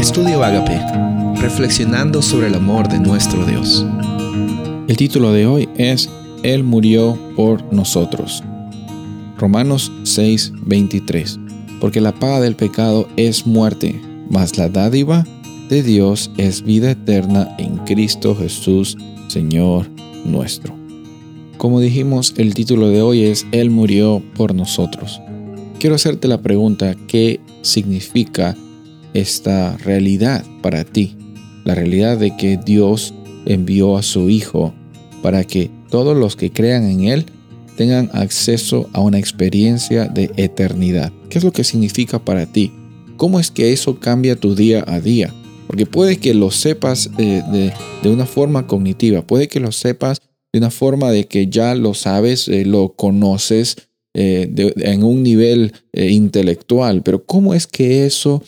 Estudio Agape, reflexionando sobre el amor de nuestro Dios. El título de hoy es Él murió por nosotros. Romanos 6:23. Porque la paga del pecado es muerte, mas la dádiva de Dios es vida eterna en Cristo Jesús, Señor nuestro. Como dijimos, el título de hoy es Él murió por nosotros. Quiero hacerte la pregunta, ¿qué significa esta realidad para ti? La realidad de que Dios envió a su Hijo para que todos los que crean en Él tengan acceso a una experiencia de eternidad. ¿Qué es lo que significa para ti? ¿Cómo es que eso cambia tu día a día? Porque puede que lo sepas de, una forma cognitiva, puede que lo sepas de una forma de que ya lo sabes, eh, lo conoces eh, en un nivel eh, intelectual, pero ¿cómo es que eso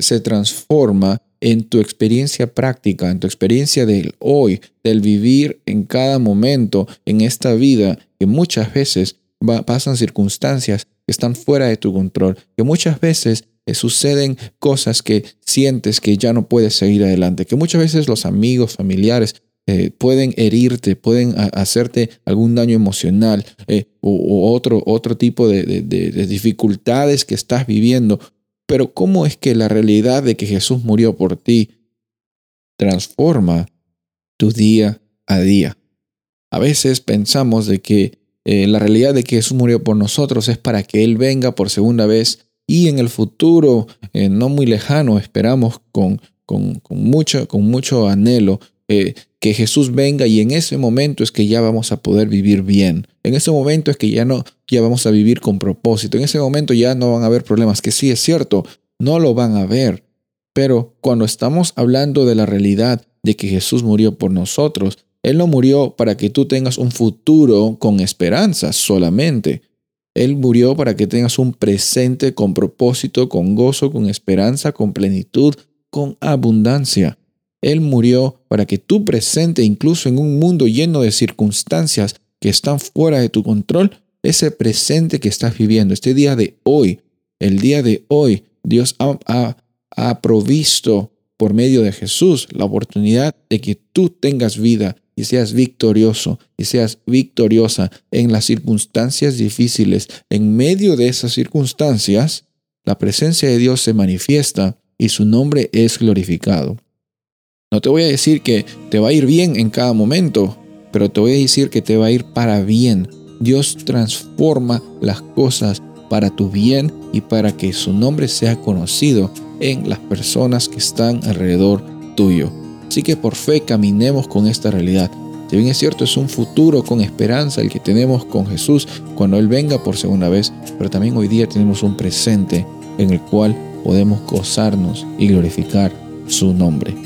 se transforma en tu experiencia práctica, en tu experiencia del hoy, del vivir en cada momento, en esta vida, que muchas veces pasan circunstancias que están fuera de tu control, que muchas veces suceden cosas que sientes que ya no puedes seguir adelante, que muchas veces los amigos, familiares eh, pueden herirte, pueden hacerte algún daño emocional eh, o, otro, otro tipo de, dificultades que estás viviendo. Pero ¿cómo es que la realidad de que Jesús murió por ti transforma tu día a día? A veces pensamos de que eh, la realidad de que Jesús murió por nosotros es para que Él venga por segunda vez y en el futuro, no muy lejano, esperamos con, con, mucho, con mucho anhelo, que Jesús venga y en ese momento es que ya vamos a poder vivir bien. En ese momento es que ya no, ya vamos a vivir con propósito. En ese momento ya no van a haber problemas, que sí es cierto, no lo van a ver. Pero cuando estamos hablando de la realidad de que Jesús murió por nosotros, Él no murió para que tú tengas un futuro con esperanza solamente. Él murió para que tengas un presente con propósito, con gozo, con esperanza, con plenitud, con abundancia. Él murió para que tú presente, incluso en un mundo lleno de circunstancias que están fuera de tu control, ese presente que estás viviendo, este día de hoy, el día de hoy, Dios ha, ha provisto por medio de Jesús la oportunidad de que tú tengas vida y seas victorioso y seas victoriosa en las circunstancias difíciles. En medio de esas circunstancias, la presencia de Dios se manifiesta y su nombre es glorificado. No te voy a decir que te va a ir bien en cada momento, pero te voy a decir que te va a ir para bien. Dios transforma las cosas para tu bien y para que su nombre sea conocido en las personas que están alrededor tuyo. Así que por fe caminemos con esta realidad. Si bien es cierto, es un futuro con esperanza el que tenemos con Jesús cuando Él venga por segunda vez, pero también hoy día tenemos un presente en el cual podemos gozarnos y glorificar su nombre.